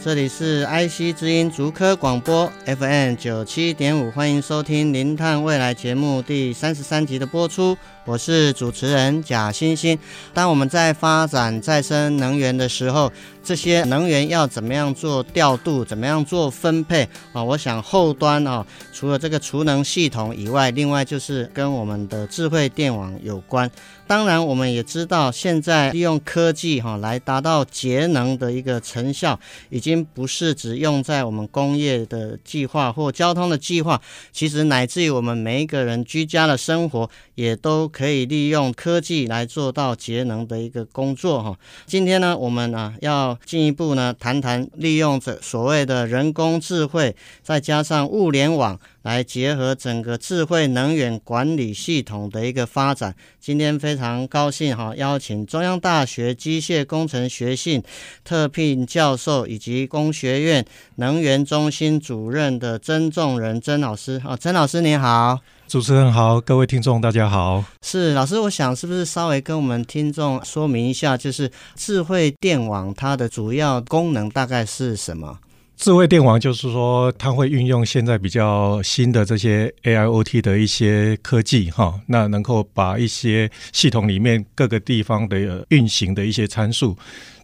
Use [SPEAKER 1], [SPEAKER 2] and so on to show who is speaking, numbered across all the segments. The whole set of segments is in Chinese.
[SPEAKER 1] 这里是 IC 之音竹科广播 FM 九七点五，欢迎收听《零碳未来》节目第三十三集的播出。我是主持人贾欣欣。当我们在发展再生能源的时候，这些能源要怎么样做调度，怎么样做分配啊？我想后端啊，除了这个储能系统以外，另外就是跟我们的智慧电网有关。当然，我们也知道，现在利用科技哈来达到节能的一个成效，已经不是只用在我们工业的计划或交通的计划，其实乃至于我们每一个人居家的生活，也都可以利用科技来做到节能的一个工作哈。今天呢，我们啊要进一步呢谈谈利用这所谓的人工智慧，再加上物联网。来结合整个智慧能源管理系统的一个发展。今天非常高兴哈，邀请中央大学机械工程学系特聘教授以及工学院能源中心主任的曾仲仁曾老师。哦，曾老师您好，
[SPEAKER 2] 主持人好，各位听众大家好。
[SPEAKER 1] 是老师，我想是不是稍微跟我们听众说明一下，就是智慧电网它的主要功能大概是什么？
[SPEAKER 2] 智慧电网就是说，它会运用现在比较新的这些 AIoT 的一些科技，哈，那能够把一些系统里面各个地方的运行的一些参数，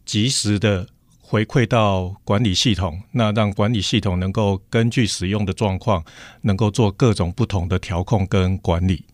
[SPEAKER 2] 及时的回馈到管理系统，那让管理系统能够根据使用的状况，能够做各种不同的调控跟管理。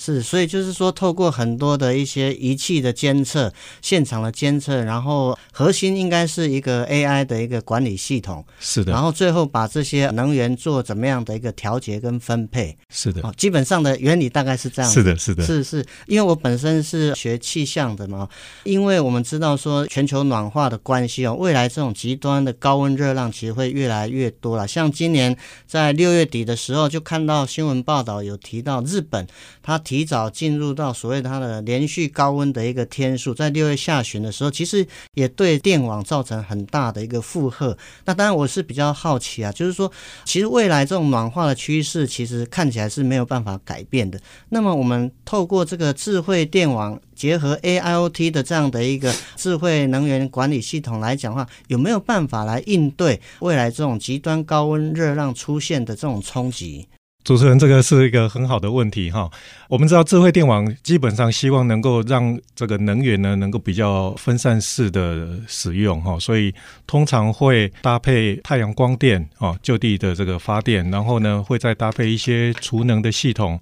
[SPEAKER 1] 是，所以就是说，透过很多的一些仪器的监测、现场的监测，然后核心应该是一个 AI 的一个管理系统。
[SPEAKER 2] 是的。
[SPEAKER 1] 然后最后把这些能源做怎么样的一个调节跟分配。
[SPEAKER 2] 是的。
[SPEAKER 1] 基本上的原理大概是这样。
[SPEAKER 2] 是的，是的。
[SPEAKER 1] 是是，因为我本身是学气象的嘛，因为我们知道说全球暖化的关系哦，未来这种极端的高温热浪其实会越来越多了。像今年在六月底的时候，就看到新闻报道有提到日本，它。提早进入到所谓它的连续高温的一个天数，在六月下旬的时候，其实也对电网造成很大的一个负荷。那当然，我是比较好奇啊，就是说，其实未来这种暖化的趋势，其实看起来是没有办法改变的。那么，我们透过这个智慧电网结合 AIoT 的这样的一个智慧能源管理系统来讲的话，有没有办法来应对未来这种极端高温热浪出现的这种冲击？
[SPEAKER 2] 主持人，这个是一个很好的问题哈。我们知道，智慧电网基本上希望能够让这个能源呢，能够比较分散式的使用哈，所以通常会搭配太阳光电啊，就地的这个发电，然后呢，会再搭配一些储能的系统，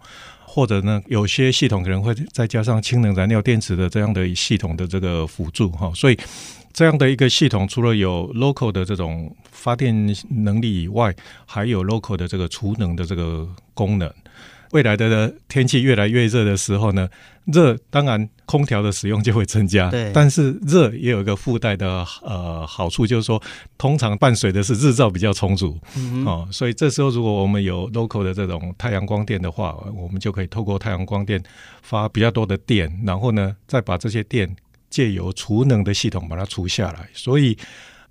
[SPEAKER 2] 或者呢，有些系统可能会再加上氢能燃料电池的这样的系统的这个辅助哈，所以。这样的一个系统，除了有 local 的这种发电能力以外，还有 local 的这个储能的这个功能。未来的天气越来越热的时候呢，热当然空调的使用就会增加。
[SPEAKER 1] 对。
[SPEAKER 2] 但是热也有一个附带的呃好处，就是说通常伴随的是日照比较充足。嗯。哦，所以这时候如果我们有 local 的这种太阳光电的话，我们就可以透过太阳光电发比较多的电，然后呢再把这些电。借由储能的系统把它储下来，所以。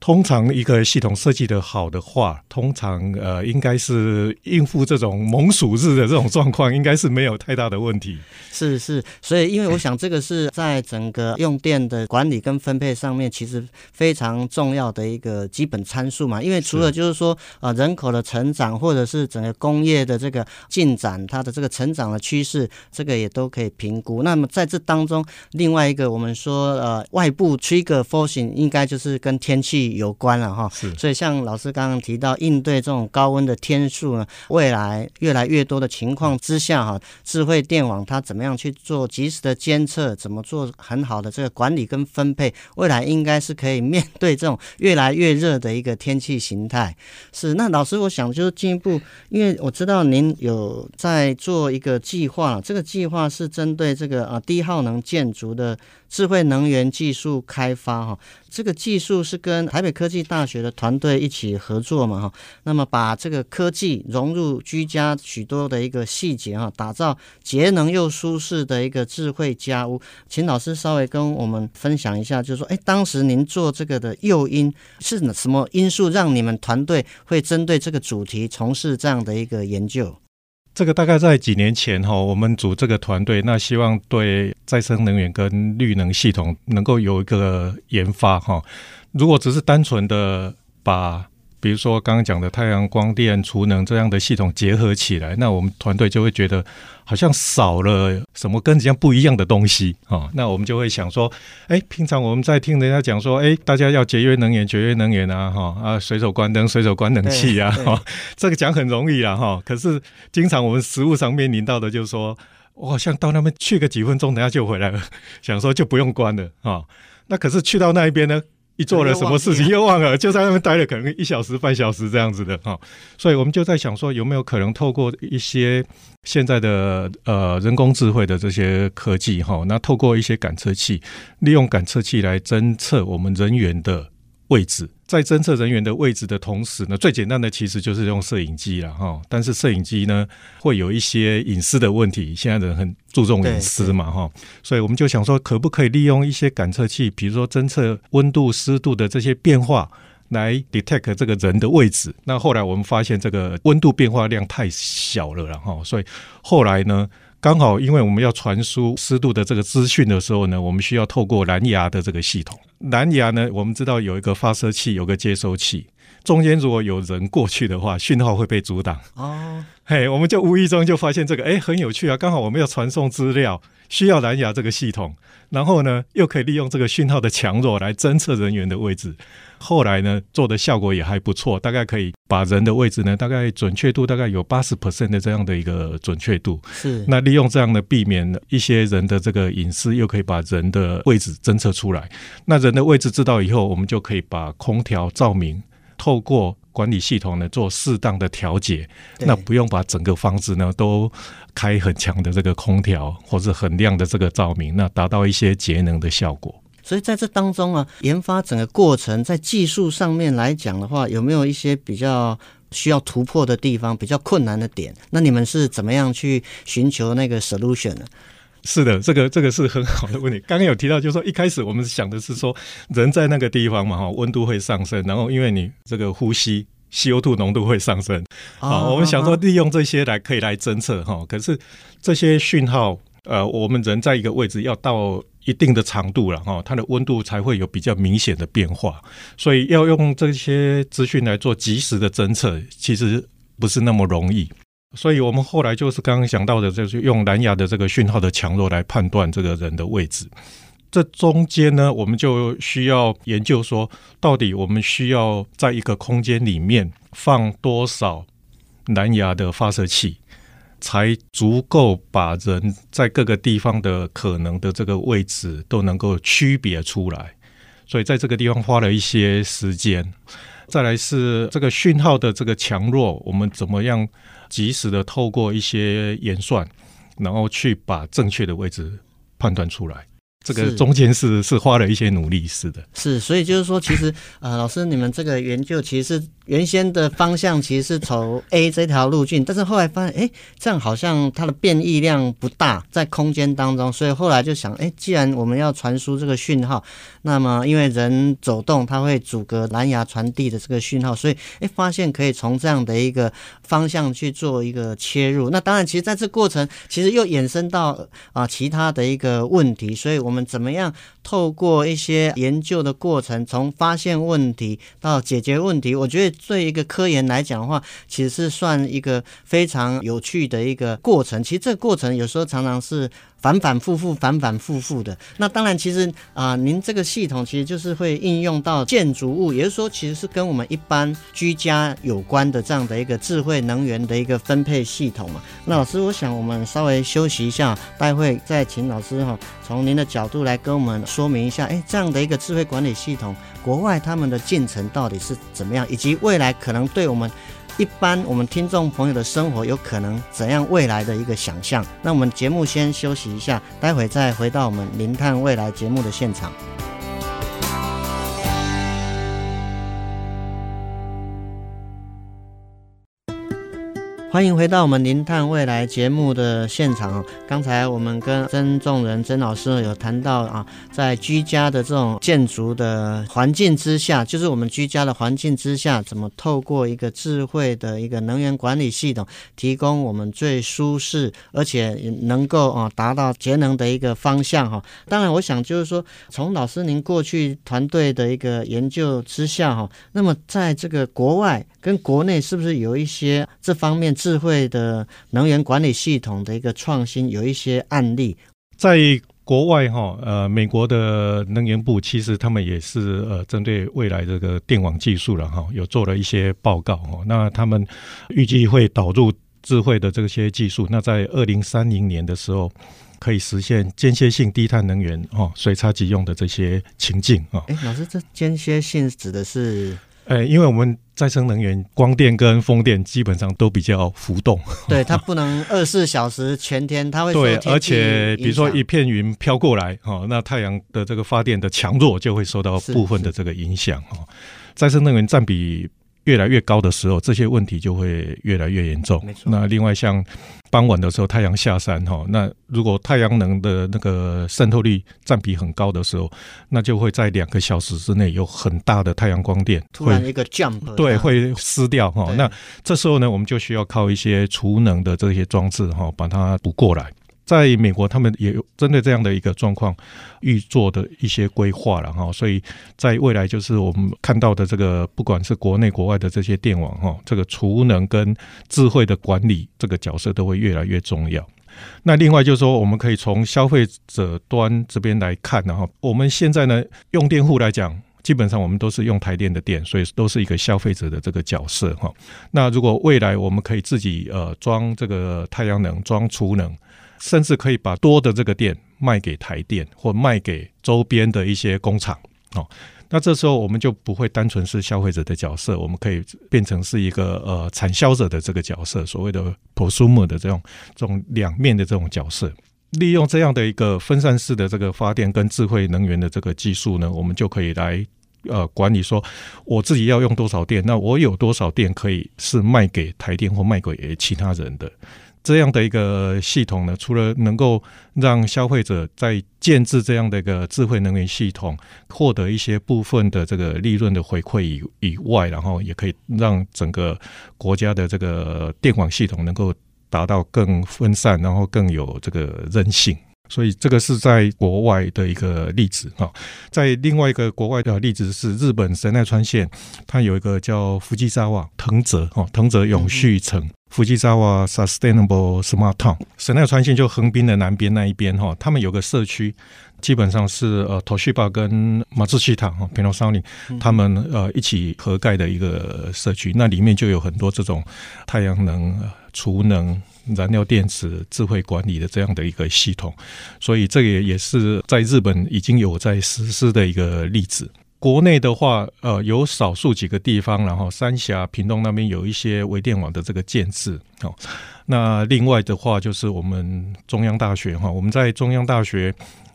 [SPEAKER 2] 通常一个系统设计的好的话，通常呃应该是应付这种猛暑日的这种状况，应该是没有太大的问题。
[SPEAKER 1] 是是，所以因为我想这个是在整个用电的管理跟分配上面，其实非常重要的一个基本参数嘛。因为除了就是说呃人口的成长，或者是整个工业的这个进展，它的这个成长的趋势，这个也都可以评估。那么在这当中，另外一个我们说呃外部 trigger forcing 应该就是跟天气。有关了哈，所以像老师刚刚提到，应对这种高温的天数呢，未来越来越多的情况之下哈，智慧电网它怎么样去做及时的监测，怎么做很好的这个管理跟分配，未来应该是可以面对这种越来越热的一个天气形态。是，那老师，我想就是进一步，因为我知道您有在做一个计划，这个计划是针对这个啊低耗能建筑的。智慧能源技术开发哈，这个技术是跟台北科技大学的团队一起合作嘛哈，那么把这个科技融入居家许多的一个细节哈，打造节能又舒适的一个智慧家屋。请老师稍微跟我们分享一下，就是说，哎，当时您做这个的诱因是什么因素让你们团队会针对这个主题从事这样的一个研究？
[SPEAKER 2] 这个大概在几年前哈，我们组这个团队，那希望对再生能源跟绿能系统能够有一个研发哈。如果只是单纯的把比如说刚刚讲的太阳光电储能这样的系统结合起来，那我们团队就会觉得好像少了什么跟人家不一样的东西啊。那我们就会想说，哎，平常我们在听人家讲说，哎，大家要节约能源，节约能源啊，哈啊，随手关灯，随手关冷气啊，哈，这个讲很容易啊，哈。可是经常我们实物上面临到的就是说，我好像到那边去个几分钟，等下就回来了，想说就不用关了啊。那可是去到那一边呢？一做了什么事情又忘了，就在那边待了可能一小时半小时这样子的哈，所以我们就在想说有没有可能透过一些现在的呃人工智慧的这些科技哈，那透过一些感测器，利用感测器来侦测我们人员的位置，在侦测人员的位置的同时呢，最简单的其实就是用摄影机了哈。但是摄影机呢，会有一些隐私的问题，现在人很注重隐私嘛哈。所以我们就想说，可不可以利用一些感测器，比如说侦测温度、湿度的这些变化，来 detect 这个人的位置。那后来我们发现，这个温度变化量太小了然后。所以后来呢，刚好，因为我们要传输湿度的这个资讯的时候呢，我们需要透过蓝牙的这个系统。蓝牙呢，我们知道有一个发射器，有个接收器，中间如果有人过去的话，讯号会被阻挡。哦，嘿，我们就无意中就发现这个，哎，很有趣啊！刚好我们要传送资料，需要蓝牙这个系统，然后呢，又可以利用这个讯号的强弱来侦测人员的位置。后来呢，做的效果也还不错，大概可以把人的位置呢，大概准确度大概有八十 percent 的这样的一个准确度。是，那利用这样的避免一些人的这个隐私，又可以把人的位置侦测出来。那人的位置知道以后，我们就可以把空调照明透过管理系统呢做适当的调节。那不用把整个房子呢都开很强的这个空调，或者很亮的这个照明，那达到一些节能的效果。
[SPEAKER 1] 所以在这当中啊，研发整个过程在技术上面来讲的话，有没有一些比较需要突破的地方，比较困难的点？那你们是怎么样去寻求那个 solution 呢？
[SPEAKER 2] 是的，这个这个是很好的问题。刚刚有提到，就是说一开始我们想的是说，人在那个地方嘛，哈，温度会上升，然后因为你这个呼吸 CO2 浓度会上升，好，我们想说利用这些来可以来侦测哈。可是这些讯号，呃，我们人在一个位置要到。一定的长度了哈，它的温度才会有比较明显的变化，所以要用这些资讯来做及时的侦测，其实不是那么容易。所以我们后来就是刚刚想到的，就是用蓝牙的这个讯号的强弱来判断这个人的位置。这中间呢，我们就需要研究说，到底我们需要在一个空间里面放多少蓝牙的发射器。才足够把人在各个地方的可能的这个位置都能够区别出来，所以在这个地方花了一些时间。再来是这个讯号的这个强弱，我们怎么样及时的透过一些演算，然后去把正确的位置判断出来。这个中间是是花了一些努力，是的，
[SPEAKER 1] 是，所以就是说，其实呃，老师你们这个研究其实是原先的方向其实是走 A 这条路径，但是后来发现，哎，这样好像它的变异量不大，在空间当中，所以后来就想，哎，既然我们要传输这个讯号，那么因为人走动，它会阻隔蓝牙传递的这个讯号，所以哎，发现可以从这样的一个方向去做一个切入。那当然，其实在这过程，其实又衍生到啊、其他的一个问题，所以。我们怎么样透过一些研究的过程，从发现问题到解决问题？我觉得对一个科研来讲的话，其实是算一个非常有趣的一个过程。其实这个过程有时候常常是。反反复复，反反复复的。那当然，其实啊、您这个系统其实就是会应用到建筑物，也就是说，其实是跟我们一般居家有关的这样的一个智慧能源的一个分配系统嘛。那老师，我想我们稍微休息一下，待会再请老师哈，从您的角度来跟我们说明一下，哎，这样的一个智慧管理系统，国外他们的进程到底是怎么样，以及未来可能对我们一般我们听众朋友的生活有可能怎样未来的一个想象。那我们节目先休息一下，待会再回到我们《零碳未来》节目的现场。欢迎回到我们《零碳未来》节目的现场。刚才我们跟曾仲仁曾老师有谈到啊，在居家的这种建筑的环境之下，就是我们居家的环境之下，怎么透过一个智慧的一个能源管理系统，提供我们最舒适而且能够啊达到节能的一个方向哈。当然，我想就是说，从老师您过去团队的一个研究之下哈，那么在这个国外跟国内是不是有一些这方面？智慧的能源管理系统的一个创新，有一些案例，
[SPEAKER 2] 在国外哈，呃，美国的能源部其实他们也是呃，针对未来这个电网技术了哈，有做了一些报告哈。那他们预计会导入智慧的这些技术，那在二零三零年的时候，可以实现间歇性低碳能源哦，随插即用的这些情境啊。
[SPEAKER 1] 哎，老师，这间歇性指的是？
[SPEAKER 2] 呃，因为我们再生能源，光电跟风电基本上都比较浮动，
[SPEAKER 1] 对，它不能二十四小时全天，它会
[SPEAKER 2] 对，而且比如说一片云飘过来，哈，那太阳的这个发电的强弱就会受到部分的这个影响，哈，再生能源占比。越来越高的时候，这些问题就会越来越严重。没错。那另外像傍晚的时候，太阳下山哈，那如果太阳能的那个渗透率占比很高的时候，那就会在两个小时之内有很大的太阳光电
[SPEAKER 1] 突然一个 jump，
[SPEAKER 2] 对，会撕掉哈。那这时候呢，我们就需要靠一些储能的这些装置哈，把它补过来。在美国，他们也有针对这样的一个状况预做的一些规划了哈，所以在未来就是我们看到的这个，不管是国内国外的这些电网哈，这个储能跟智慧的管理这个角色都会越来越重要。那另外就是说，我们可以从消费者端这边来看的哈，我们现在呢，用电户来讲，基本上我们都是用台电的电，所以都是一个消费者的这个角色哈。那如果未来我们可以自己呃装这个太阳能，装储能。甚至可以把多的这个电卖给台电，或卖给周边的一些工厂哦。那这时候我们就不会单纯是消费者的角色，我们可以变成是一个呃产销者的这个角色，所谓的 prosumer 的这种这种两面的这种角色。利用这样的一个分散式的这个发电跟智慧能源的这个技术呢，我们就可以来呃管理说我自己要用多少电，那我有多少电可以是卖给台电或卖给其他人的。这样的一个系统呢，除了能够让消费者在建置这样的一个智慧能源系统获得一些部分的这个利润的回馈以以外，然后也可以让整个国家的这个电网系统能够达到更分散，然后更有这个韧性。所以这个是在国外的一个例子哈，在另外一个国外的例子是日本神奈川县，它有一个叫富吉萨瓦藤泽哈藤泽永续城，富吉萨瓦 Sustainable Smart Town。神奈川县就横滨的南边那一边哈，他们有个社区，基本上是呃 Toshiba 跟马自奇塔哈 Panasonic 他们呃一起合盖的一个社区，那里面就有很多这种太阳能、储能。燃料电池智慧管理的这样的一个系统，所以这个也是在日本已经有在实施的一个例子。国内的话，呃，有少数几个地方，然后三峡、屏东那边有一些微电网的这个建置。哦，那另外的话，就是我们中央大学哈，我们在中央大学。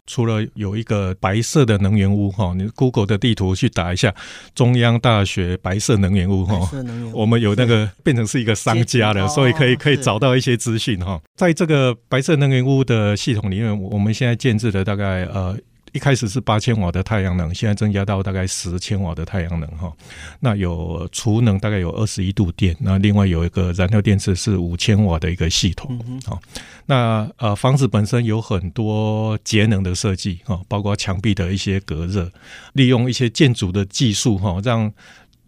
[SPEAKER 2] 除了有一个白色的能源屋哈，你 Google 的地图去打一下中央大学白色能源屋哈，我们有那个 变成是一个商家了，所以可以可以找到一些资讯哈。在这个白色能源屋的系统里面，我们现在建置的大概呃。一开始是八千瓦的太阳能，现在增加到大概十千瓦的太阳能哈。那有储能大概有二十一度电，那另外有一个燃料电池是五千瓦的一个系统。好，那呃房子本身有很多节能的设计哈，包括墙壁的一些隔热，利用一些建筑的技术哈，让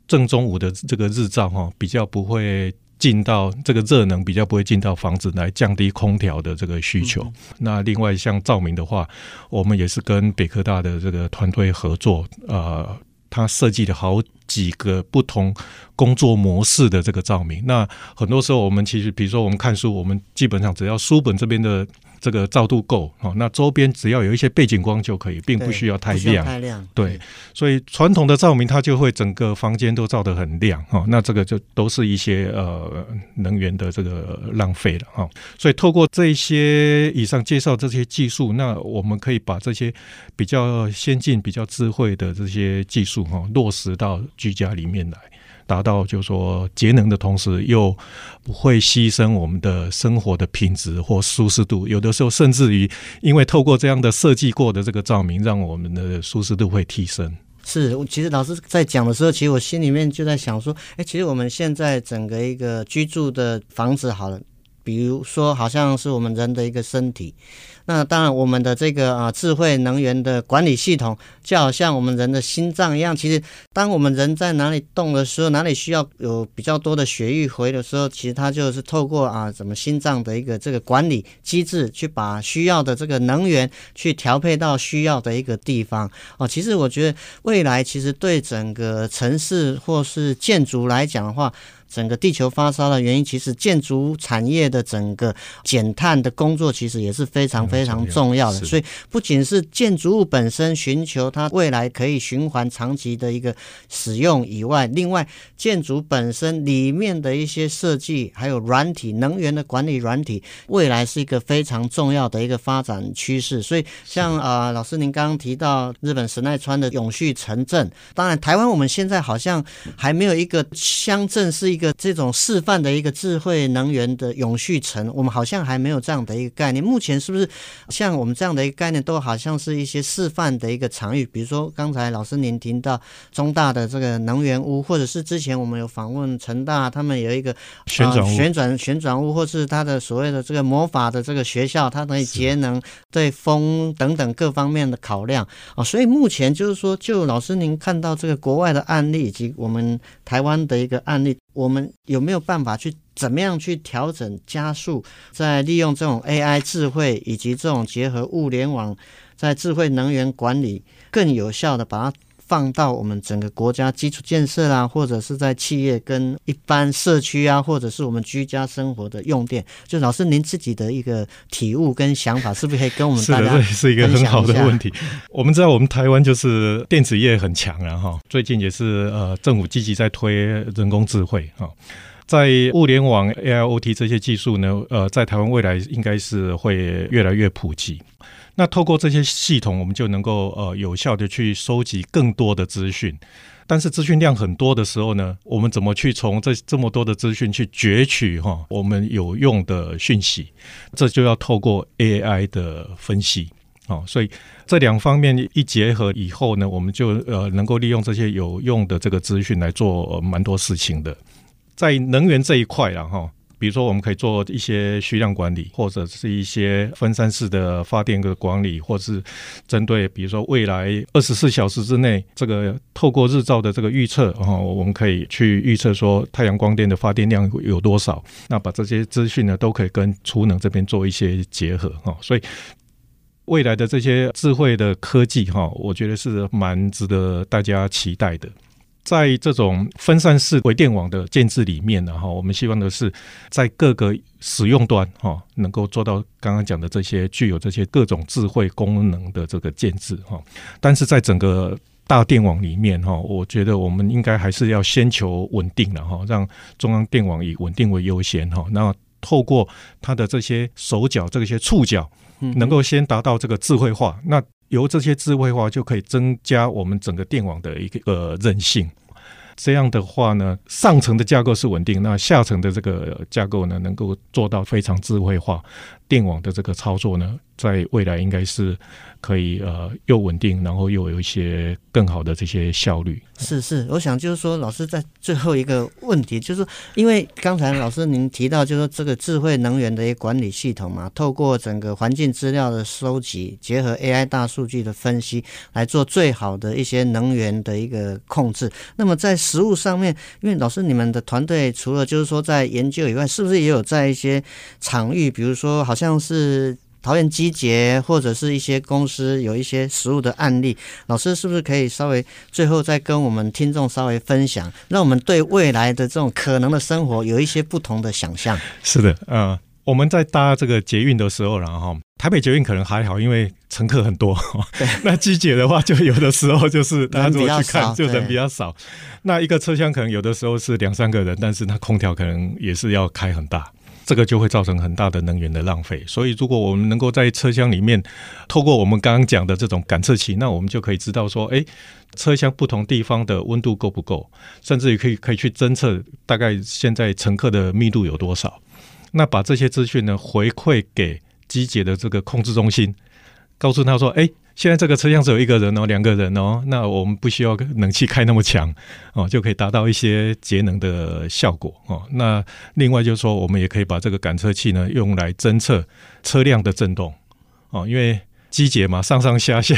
[SPEAKER 2] 正中午的这个日照哈比较不会。进到这个热能比较不会进到房子来降低空调的这个需求。嗯、那另外像照明的话，我们也是跟北科大的这个团队合作，呃，他设计了好几个不同工作模式的这个照明。那很多时候我们其实，比如说我们看书，我们基本上只要书本这边的。这个照度够哦，那周边只要有一些背景光就可以，并不需要太亮。
[SPEAKER 1] 太亮，
[SPEAKER 2] 对，所以传统的照明它就会整个房间都照得很亮哈。那这个就都是一些呃能源的这个浪费了哈。所以透过这些以上介绍这些技术，那我们可以把这些比较先进、比较智慧的这些技术哈落实到居家里面来。达到就是说节能的同时，又不会牺牲我们的生活的品质或舒适度。有的时候，甚至于因为透过这样的设计过的这个照明，让我们的舒适度会提升。
[SPEAKER 1] 是，其实老师在讲的时候，其实我心里面就在想说，哎，其实我们现在整个一个居住的房子，好了，比如说好像是我们人的一个身体。那当然，我们的这个啊智慧能源的管理系统，就好像我们人的心脏一样。其实，当我们人在哪里动的时候，哪里需要有比较多的血液回的时候，其实它就是透过啊怎么心脏的一个这个管理机制，去把需要的这个能源去调配到需要的一个地方。哦，其实我觉得未来其实对整个城市或是建筑来讲的话，整个地球发烧的原因，其实建筑产业的整个减碳的工作，其实也是非常非常重要的。所以，不仅是建筑物本身寻求它未来可以循环长期的一个使用以外，另外建筑本身里面的一些设计，还有软体能源的管理软体，未来是一个非常重要的一个发展趋势。所以像，啊、呃，老师您刚刚提到日本神奈川的永续城镇，当然台湾我们现在好像还没有一个乡镇是一个。这种示范的一个智慧能源的永续城，我们好像还没有这样的一个概念。目前是不是像我们这样的一个概念，都好像是一些示范的一个场域？比如说刚才老师您提到中大的这个能源屋，或者是之前我们有访问成大，他们有一个旋转、呃、旋转旋转屋，或是他的所谓的这个魔法的这个学校，它可以节能、对风等等各方面的考量啊、哦。所以目前就是说，就老师您看到这个国外的案例以及我们台湾的一个案例。我们有没有办法去怎么样去调整加速，在利用这种 AI 智慧以及这种结合物联网，在智慧能源管理更有效的把它放到我们整个国家基础建设啊，或者是在企业跟一般社区啊，或者是我们居家生活的用电，就老师您自己的一个体悟跟想法，是不是可以跟我们？
[SPEAKER 2] 是的，这是一个很好的问题。我们知道我们台湾就是电子业很强，然后最近也是呃政府积极在推人工智慧哈，在物联网 AIoT 这些技术呢，呃，在台湾未来应该是会越来越普及。那透过这些系统，我们就能够呃有效的去收集更多的资讯。但是资讯量很多的时候呢，我们怎么去从这这么多的资讯去攫取哈我们有用的讯息？这就要透过 AI 的分析哦。所以这两方面一结合以后呢，我们就呃能够利用这些有用的这个资讯来做蛮多事情的。在能源这一块啊哈。比如说，我们可以做一些需量管理，或者是一些分散式的发电的管理，或是针对比如说未来二十四小时之内，这个透过日照的这个预测，哈，我们可以去预测说太阳光电的发电量有多少。那把这些资讯呢，都可以跟储能这边做一些结合，哈。所以未来的这些智慧的科技，哈，我觉得是蛮值得大家期待的。在这种分散式微电网的建制里面呢，哈，我们希望的是在各个使用端，哈，能够做到刚刚讲的这些具有这些各种智慧功能的这个建制，哈。但是在整个大电网里面，哈，我觉得我们应该还是要先求稳定的，哈，让中央电网以稳定为优先，哈。那透过它的这些手脚，这些触角，能够先达到这个智慧化，那。由这些智慧化就可以增加我们整个电网的一个呃韧性。这样的话呢，上层的架构是稳定，那下层的这个架构呢，能够做到非常智慧化。电网的这个操作呢，在未来应该是。可以呃，又稳定，然后又有一些更好的这些效率。
[SPEAKER 1] 是是，我想就是说，老师在最后一个问题，就是，因为刚才老师您提到，就是说这个智慧能源的一个管理系统嘛，透过整个环境资料的收集，结合 AI 大数据的分析，来做最好的一些能源的一个控制。那么在实物上面，因为老师你们的团队除了就是说在研究以外，是不是也有在一些场域，比如说好像是。桃园机捷或者是一些公司有一些实务的案例，老师是不是可以稍微最后再跟我们听众稍微分享，让我们对未来的这种可能的生活有一些不同的想象？
[SPEAKER 2] 是的，嗯、呃，我们在搭这个捷运的时候，然后台北捷运可能还好，因为乘客很多。对，那机捷的话，就有的时候就是大家如果去看，就人比较少。那一个车厢可能有的时候是两三个人，但是那空调可能也是要开很大。这个就会造成很大的能源的浪费，所以如果我们能够在车厢里面，透过我们刚刚讲的这种感测器，那我们就可以知道说，哎，车厢不同地方的温度够不够，甚至于可以可以去侦测大概现在乘客的密度有多少，那把这些资讯呢回馈给机捷的这个控制中心，告诉他说，哎。现在这个车厢只有一个人哦，两个人哦，那我们不需要冷气开那么强哦，就可以达到一些节能的效果哦。那另外就是说，我们也可以把这个感测器呢用来侦测车辆的震动哦，因为机捷嘛，上上下下，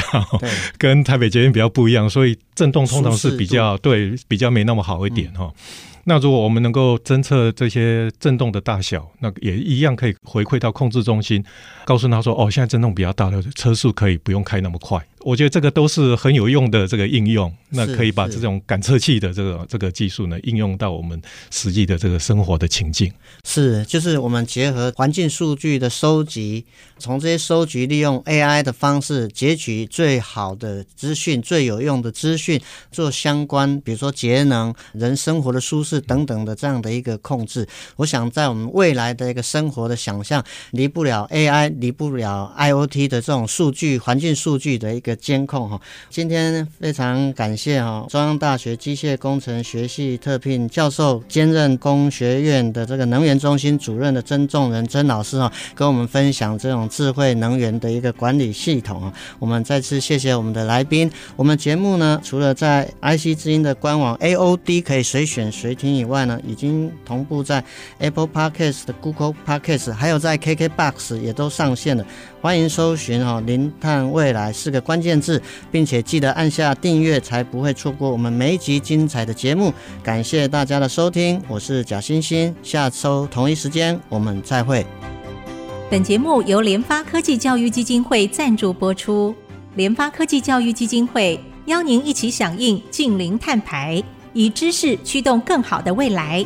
[SPEAKER 2] 跟台北捷运比较不一样，所以震动通常是比较对比较没那么好一点哈。嗯那如果我们能够侦测这些震动的大小，那也一样可以回馈到控制中心，告诉他说：“哦，现在震动比较大了车速可以不用开那么快。”我觉得这个都是很有用的这个应用，那可以把这种感测器的这个这个技术呢应用到我们实际的这个生活的情境。
[SPEAKER 1] 是，就是我们结合环境数据的收集，从这些收集利用 AI 的方式截取最好的资讯、最有用的资讯，做相关，比如说节能、人生活的舒适等等的这样的一个控制。我想在我们未来的一个生活的想象，离不了 AI，离不了 IoT 的这种数据、环境数据的一个。监控哈，今天非常感谢哈中央大学机械工程学系特聘教授，兼任工学院的这个能源中心主任的曾仲仁曾老师哈，跟我们分享这种智慧能源的一个管理系统啊。我们再次谢谢我们的来宾。我们节目呢，除了在 IC 之音的官网 AOD 可以随选随听以外呢，已经同步在 Apple Podcast、Google Podcast，还有在 KKBox 也都上线了。欢迎搜寻哈“零碳未来”四个关键字，并且记得按下订阅，才不会错过我们每一集精彩的节目。感谢大家的收听，我是贾欣欣，下周同一时间我们再会。
[SPEAKER 3] 本节目由联发科技教育基金会赞助播出，联发科技教育基金会邀您一起响应净零碳排，以知识驱动更好的未来。